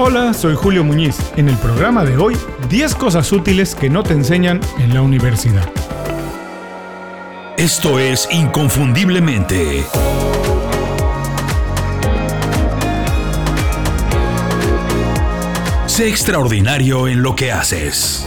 Hola, soy Julio Muñiz. En el programa de hoy, 10 cosas útiles que no te enseñan en la universidad. Esto es Inconfundiblemente. Sé extraordinario en lo que haces.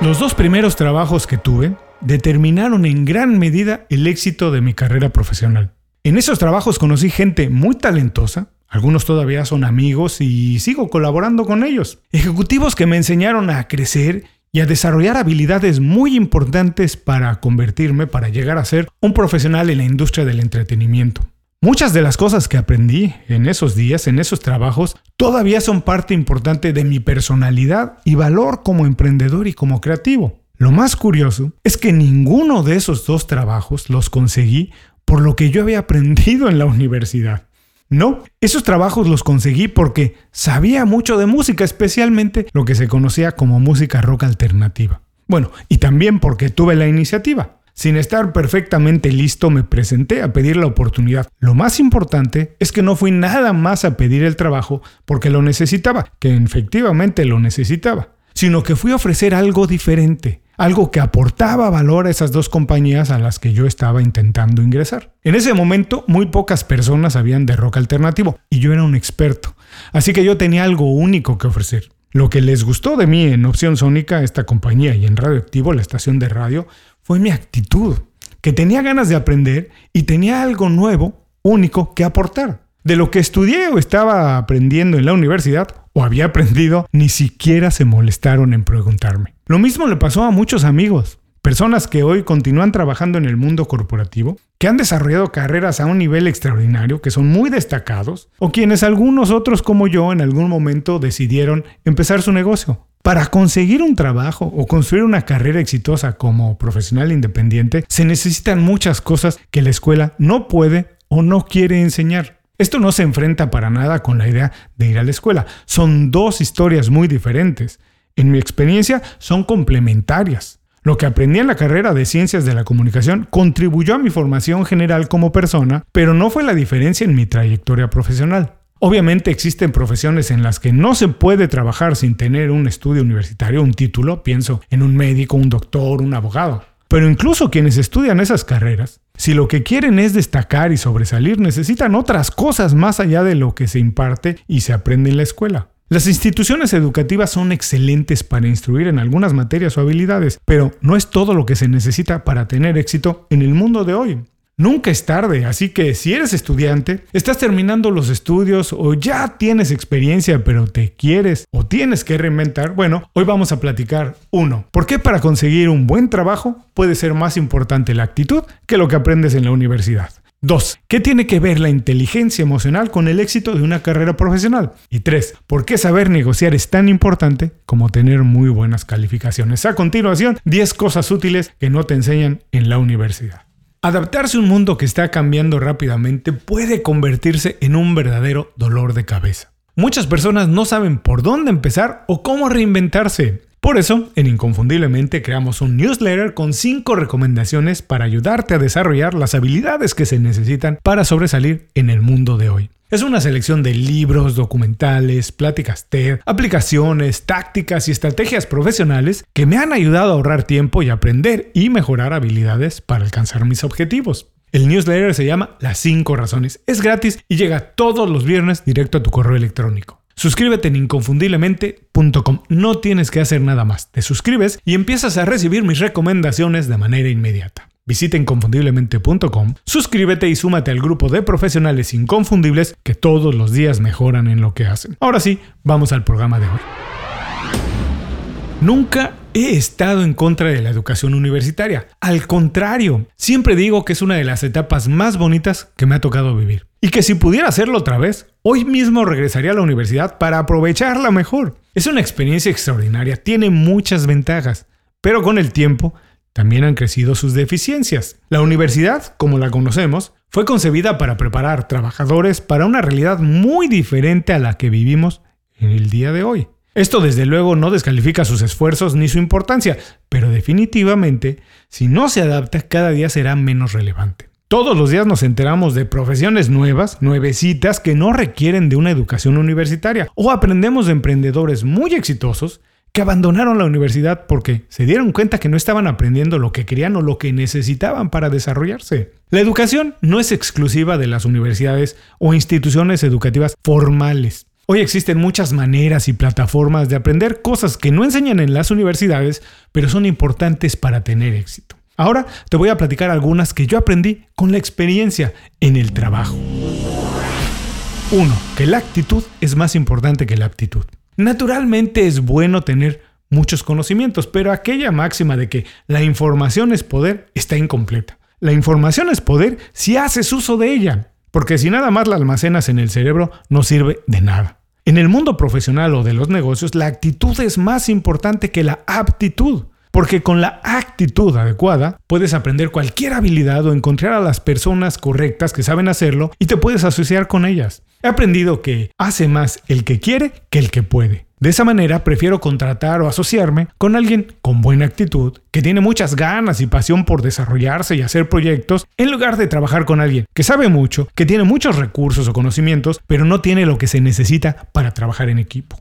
Los dos primeros trabajos que tuve determinaron en gran medida el éxito de mi carrera profesional. En esos trabajos conocí gente muy talentosa, algunos todavía son amigos y sigo colaborando con ellos. Ejecutivos que me enseñaron a crecer y a desarrollar habilidades muy importantes para convertirme, para llegar a ser un profesional en la industria del entretenimiento. Muchas de las cosas que aprendí en esos días, en esos trabajos, todavía son parte importante de mi personalidad y valor como emprendedor y como creativo. Lo más curioso es que ninguno de esos dos trabajos los conseguí por lo que yo había aprendido en la universidad. No, esos trabajos los conseguí porque sabía mucho de música, especialmente lo que se conocía como música rock alternativa. Bueno, y también porque tuve la iniciativa. Sin estar perfectamente listo me presenté a pedir la oportunidad. Lo más importante es que no fui nada más a pedir el trabajo porque lo necesitaba, que efectivamente lo necesitaba, sino que fui a ofrecer algo diferente, algo que aportaba valor a esas dos compañías a las que yo estaba intentando ingresar. En ese momento muy pocas personas sabían de rock alternativo y yo era un experto, así que yo tenía algo único que ofrecer. Lo que les gustó de mí en Opción Sónica, esta compañía, y en Radioactivo, la estación de radio, fue mi actitud, que tenía ganas de aprender y tenía algo nuevo, único que aportar. De lo que estudié o estaba aprendiendo en la universidad o había aprendido, ni siquiera se molestaron en preguntarme. Lo mismo le pasó a muchos amigos, personas que hoy continúan trabajando en el mundo corporativo, que han desarrollado carreras a un nivel extraordinario, que son muy destacados, o quienes algunos otros como yo en algún momento decidieron empezar su negocio. Para conseguir un trabajo o construir una carrera exitosa como profesional independiente, se necesitan muchas cosas que la escuela no puede o no quiere enseñar. Esto no se enfrenta para nada con la idea de ir a la escuela. Son dos historias muy diferentes en mi experiencia, son complementarias. Lo que aprendí en la carrera de Ciencias de la Comunicación contribuyó a mi formación general como persona, pero no fue la diferencia en mi trayectoria profesional. Obviamente existen profesiones en las que no se puede trabajar sin tener un estudio universitario, un título, pienso en un médico, un doctor, un abogado. Pero incluso quienes estudian esas carreras, si lo que quieren es destacar y sobresalir, necesitan otras cosas más allá de lo que se imparte y se aprende en la escuela. Las instituciones educativas son excelentes para instruir en algunas materias o habilidades, pero no es todo lo que se necesita para tener éxito en el mundo de hoy. Nunca es tarde, así que si eres estudiante, estás terminando los estudios o ya tienes experiencia pero te quieres o tienes que reinventar, bueno, hoy vamos a platicar uno. ¿Por qué para conseguir un buen trabajo puede ser más importante la actitud que lo que aprendes en la universidad? 2. ¿Qué tiene que ver la inteligencia emocional con el éxito de una carrera profesional? Y 3. ¿Por qué saber negociar es tan importante como tener muy buenas calificaciones? A continuación, 10 cosas útiles que no te enseñan en la universidad. Adaptarse a un mundo que está cambiando rápidamente puede convertirse en un verdadero dolor de cabeza. Muchas personas no saben por dónde empezar o cómo reinventarse. Por eso, en Inconfundiblemente creamos un newsletter con 5 recomendaciones para ayudarte a desarrollar las habilidades que se necesitan para sobresalir en el mundo de hoy. Es una selección de libros, documentales, pláticas TED, aplicaciones, tácticas y estrategias profesionales que me han ayudado a ahorrar tiempo y aprender y mejorar habilidades para alcanzar mis objetivos. El newsletter se llama Las 5 razones. Es gratis y llega todos los viernes directo a tu correo electrónico. Suscríbete en inconfundiblemente.com. No tienes que hacer nada más. Te suscribes y empiezas a recibir mis recomendaciones de manera inmediata. Visita inconfundiblemente.com, suscríbete y súmate al grupo de profesionales inconfundibles que todos los días mejoran en lo que hacen. Ahora sí, vamos al programa de hoy. Nunca he estado en contra de la educación universitaria. Al contrario, siempre digo que es una de las etapas más bonitas que me ha tocado vivir. Y que si pudiera hacerlo otra vez, hoy mismo regresaría a la universidad para aprovecharla mejor. Es una experiencia extraordinaria, tiene muchas ventajas, pero con el tiempo también han crecido sus deficiencias. La universidad, como la conocemos, fue concebida para preparar trabajadores para una realidad muy diferente a la que vivimos en el día de hoy. Esto desde luego no descalifica sus esfuerzos ni su importancia, pero definitivamente, si no se adapta, cada día será menos relevante. Todos los días nos enteramos de profesiones nuevas, nuevecitas, que no requieren de una educación universitaria. O aprendemos de emprendedores muy exitosos abandonaron la universidad porque se dieron cuenta que no estaban aprendiendo lo que querían o lo que necesitaban para desarrollarse. La educación no es exclusiva de las universidades o instituciones educativas formales. Hoy existen muchas maneras y plataformas de aprender cosas que no enseñan en las universidades, pero son importantes para tener éxito. Ahora te voy a platicar algunas que yo aprendí con la experiencia en el trabajo. 1. Que la actitud es más importante que la aptitud. Naturalmente es bueno tener muchos conocimientos, pero aquella máxima de que la información es poder está incompleta. La información es poder si haces uso de ella, porque si nada más la almacenas en el cerebro no sirve de nada. En el mundo profesional o de los negocios, la actitud es más importante que la aptitud. Porque con la actitud adecuada puedes aprender cualquier habilidad o encontrar a las personas correctas que saben hacerlo y te puedes asociar con ellas. He aprendido que hace más el que quiere que el que puede. De esa manera prefiero contratar o asociarme con alguien con buena actitud, que tiene muchas ganas y pasión por desarrollarse y hacer proyectos, en lugar de trabajar con alguien que sabe mucho, que tiene muchos recursos o conocimientos, pero no tiene lo que se necesita para trabajar en equipo.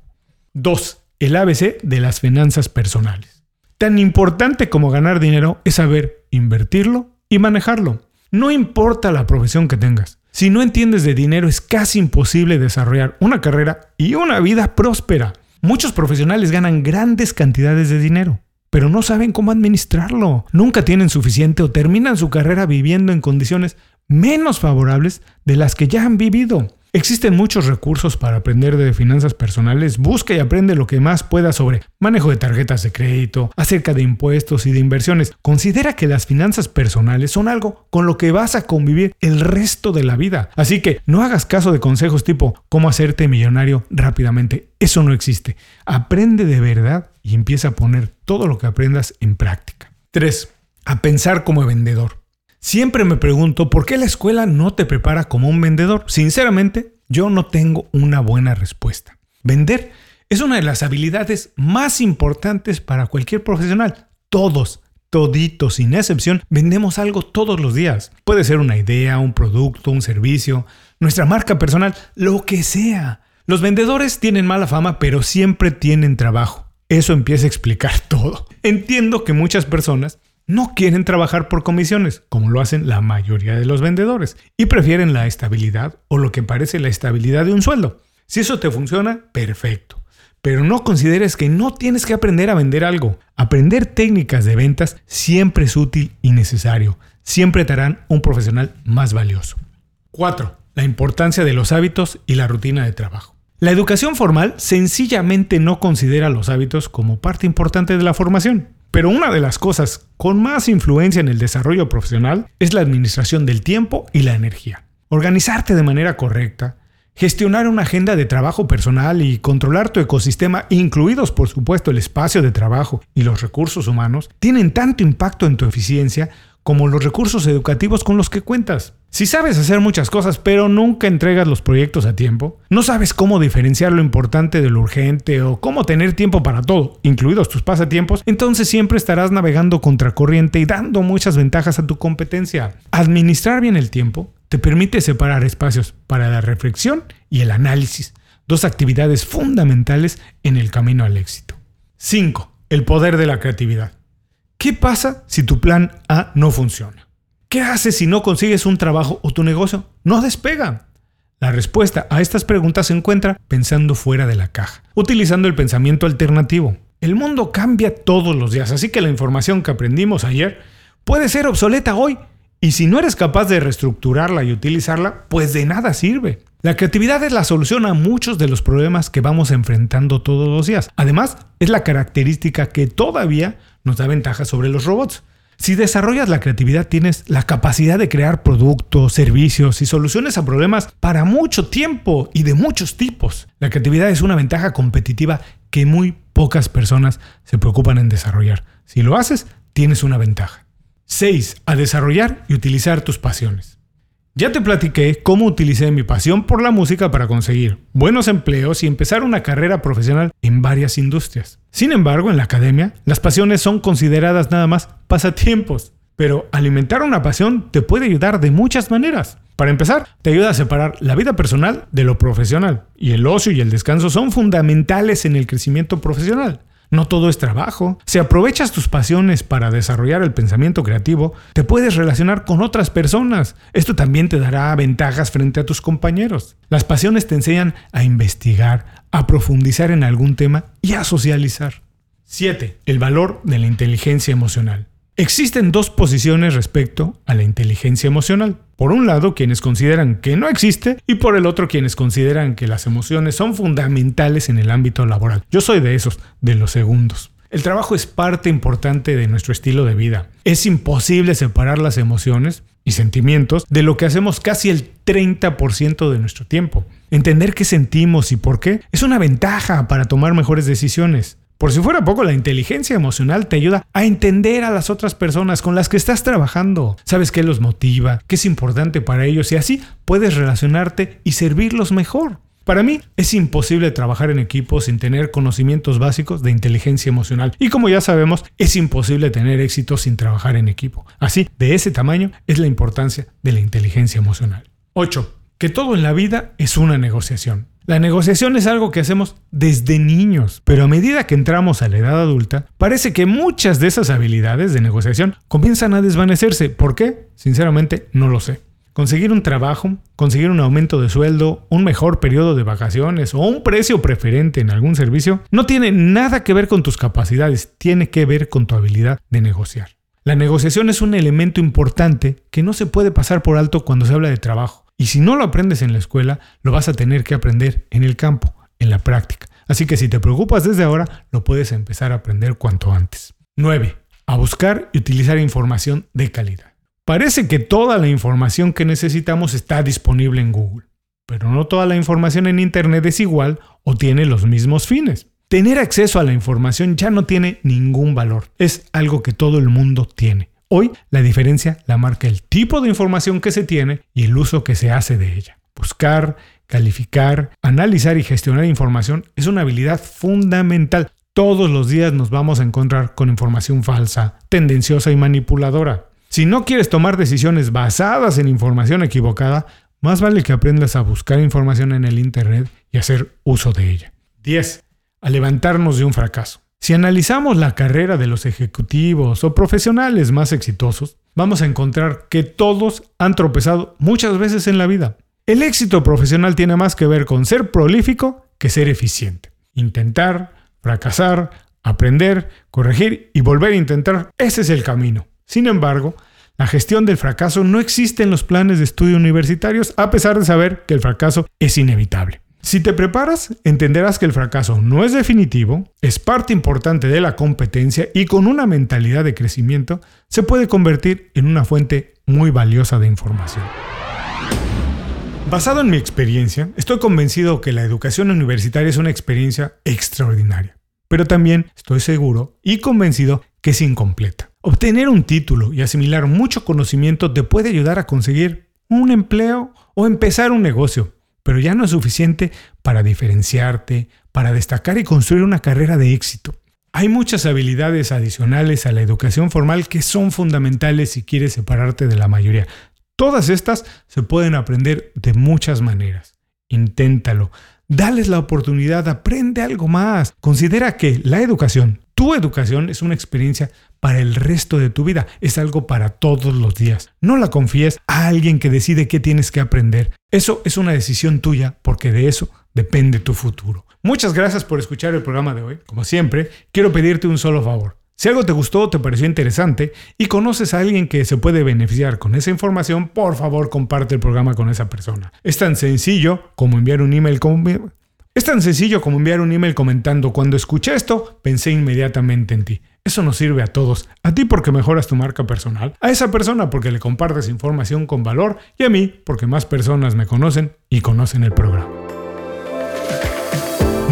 2. El ABC de las finanzas personales. Tan importante como ganar dinero es saber invertirlo y manejarlo. No importa la profesión que tengas. Si no entiendes de dinero es casi imposible desarrollar una carrera y una vida próspera. Muchos profesionales ganan grandes cantidades de dinero, pero no saben cómo administrarlo. Nunca tienen suficiente o terminan su carrera viviendo en condiciones menos favorables de las que ya han vivido. Existen muchos recursos para aprender de finanzas personales. Busca y aprende lo que más pueda sobre manejo de tarjetas de crédito, acerca de impuestos y de inversiones. Considera que las finanzas personales son algo con lo que vas a convivir el resto de la vida. Así que no hagas caso de consejos tipo cómo hacerte millonario rápidamente. Eso no existe. Aprende de verdad y empieza a poner todo lo que aprendas en práctica. 3. A pensar como vendedor. Siempre me pregunto por qué la escuela no te prepara como un vendedor. Sinceramente, yo no tengo una buena respuesta. Vender es una de las habilidades más importantes para cualquier profesional. Todos, toditos, sin excepción, vendemos algo todos los días. Puede ser una idea, un producto, un servicio, nuestra marca personal, lo que sea. Los vendedores tienen mala fama, pero siempre tienen trabajo. Eso empieza a explicar todo. Entiendo que muchas personas no quieren trabajar por comisiones, como lo hacen la mayoría de los vendedores, y prefieren la estabilidad o lo que parece la estabilidad de un sueldo. Si eso te funciona, perfecto. Pero no consideres que no tienes que aprender a vender algo. Aprender técnicas de ventas siempre es útil y necesario. Siempre te harán un profesional más valioso. 4. La importancia de los hábitos y la rutina de trabajo. La educación formal sencillamente no considera los hábitos como parte importante de la formación. Pero una de las cosas con más influencia en el desarrollo profesional es la administración del tiempo y la energía. Organizarte de manera correcta, gestionar una agenda de trabajo personal y controlar tu ecosistema, incluidos por supuesto el espacio de trabajo y los recursos humanos, tienen tanto impacto en tu eficiencia como los recursos educativos con los que cuentas. Si sabes hacer muchas cosas pero nunca entregas los proyectos a tiempo, no sabes cómo diferenciar lo importante de lo urgente o cómo tener tiempo para todo, incluidos tus pasatiempos, entonces siempre estarás navegando contracorriente y dando muchas ventajas a tu competencia. Administrar bien el tiempo te permite separar espacios para la reflexión y el análisis, dos actividades fundamentales en el camino al éxito. 5. El poder de la creatividad. ¿Qué pasa si tu plan A no funciona? ¿Qué haces si no consigues un trabajo o tu negocio no despega? La respuesta a estas preguntas se encuentra pensando fuera de la caja, utilizando el pensamiento alternativo. El mundo cambia todos los días, así que la información que aprendimos ayer puede ser obsoleta hoy. Y si no eres capaz de reestructurarla y utilizarla, pues de nada sirve. La creatividad es la solución a muchos de los problemas que vamos enfrentando todos los días. Además, es la característica que todavía nos da ventaja sobre los robots. Si desarrollas la creatividad tienes la capacidad de crear productos, servicios y soluciones a problemas para mucho tiempo y de muchos tipos. La creatividad es una ventaja competitiva que muy pocas personas se preocupan en desarrollar. Si lo haces, tienes una ventaja. 6. A desarrollar y utilizar tus pasiones. Ya te platiqué cómo utilicé mi pasión por la música para conseguir buenos empleos y empezar una carrera profesional en varias industrias. Sin embargo, en la academia, las pasiones son consideradas nada más pasatiempos. Pero alimentar una pasión te puede ayudar de muchas maneras. Para empezar, te ayuda a separar la vida personal de lo profesional. Y el ocio y el descanso son fundamentales en el crecimiento profesional. No todo es trabajo. Si aprovechas tus pasiones para desarrollar el pensamiento creativo, te puedes relacionar con otras personas. Esto también te dará ventajas frente a tus compañeros. Las pasiones te enseñan a investigar, a profundizar en algún tema y a socializar. 7. El valor de la inteligencia emocional. Existen dos posiciones respecto a la inteligencia emocional. Por un lado, quienes consideran que no existe y por el otro, quienes consideran que las emociones son fundamentales en el ámbito laboral. Yo soy de esos, de los segundos. El trabajo es parte importante de nuestro estilo de vida. Es imposible separar las emociones y sentimientos de lo que hacemos casi el 30% de nuestro tiempo. Entender qué sentimos y por qué es una ventaja para tomar mejores decisiones. Por si fuera poco, la inteligencia emocional te ayuda a entender a las otras personas con las que estás trabajando. Sabes qué los motiva, qué es importante para ellos y así puedes relacionarte y servirlos mejor. Para mí es imposible trabajar en equipo sin tener conocimientos básicos de inteligencia emocional. Y como ya sabemos, es imposible tener éxito sin trabajar en equipo. Así, de ese tamaño es la importancia de la inteligencia emocional. 8. Que todo en la vida es una negociación. La negociación es algo que hacemos desde niños, pero a medida que entramos a la edad adulta, parece que muchas de esas habilidades de negociación comienzan a desvanecerse. ¿Por qué? Sinceramente, no lo sé. Conseguir un trabajo, conseguir un aumento de sueldo, un mejor periodo de vacaciones o un precio preferente en algún servicio no tiene nada que ver con tus capacidades, tiene que ver con tu habilidad de negociar. La negociación es un elemento importante que no se puede pasar por alto cuando se habla de trabajo. Y si no lo aprendes en la escuela, lo vas a tener que aprender en el campo, en la práctica. Así que si te preocupas desde ahora, lo puedes empezar a aprender cuanto antes. 9. A buscar y utilizar información de calidad. Parece que toda la información que necesitamos está disponible en Google, pero no toda la información en Internet es igual o tiene los mismos fines. Tener acceso a la información ya no tiene ningún valor, es algo que todo el mundo tiene. Hoy la diferencia la marca el tipo de información que se tiene y el uso que se hace de ella. Buscar, calificar, analizar y gestionar información es una habilidad fundamental. Todos los días nos vamos a encontrar con información falsa, tendenciosa y manipuladora. Si no quieres tomar decisiones basadas en información equivocada, más vale que aprendas a buscar información en el Internet y hacer uso de ella. 10. A levantarnos de un fracaso. Si analizamos la carrera de los ejecutivos o profesionales más exitosos, vamos a encontrar que todos han tropezado muchas veces en la vida. El éxito profesional tiene más que ver con ser prolífico que ser eficiente. Intentar, fracasar, aprender, corregir y volver a intentar, ese es el camino. Sin embargo, la gestión del fracaso no existe en los planes de estudio universitarios a pesar de saber que el fracaso es inevitable. Si te preparas, entenderás que el fracaso no es definitivo, es parte importante de la competencia y con una mentalidad de crecimiento se puede convertir en una fuente muy valiosa de información. Basado en mi experiencia, estoy convencido que la educación universitaria es una experiencia extraordinaria, pero también estoy seguro y convencido que es incompleta. Obtener un título y asimilar mucho conocimiento te puede ayudar a conseguir un empleo o empezar un negocio, pero ya no es suficiente para diferenciarte, para destacar y construir una carrera de éxito. Hay muchas habilidades adicionales a la educación formal que son fundamentales si quieres separarte de la mayoría. Todas estas se pueden aprender de muchas maneras. Inténtalo. Dales la oportunidad, aprende algo más. Considera que la educación, tu educación, es una experiencia para el resto de tu vida, es algo para todos los días. No la confíes a alguien que decide qué tienes que aprender. Eso es una decisión tuya porque de eso depende tu futuro. Muchas gracias por escuchar el programa de hoy. Como siempre, quiero pedirte un solo favor. Si algo te gustó o te pareció interesante y conoces a alguien que se puede beneficiar con esa información, por favor comparte el programa con esa persona. Es tan sencillo como enviar un email Es tan sencillo como enviar un email comentando cuando escuché esto, pensé inmediatamente en ti. Eso nos sirve a todos. A ti porque mejoras tu marca personal, a esa persona porque le compartes información con valor y a mí porque más personas me conocen y conocen el programa.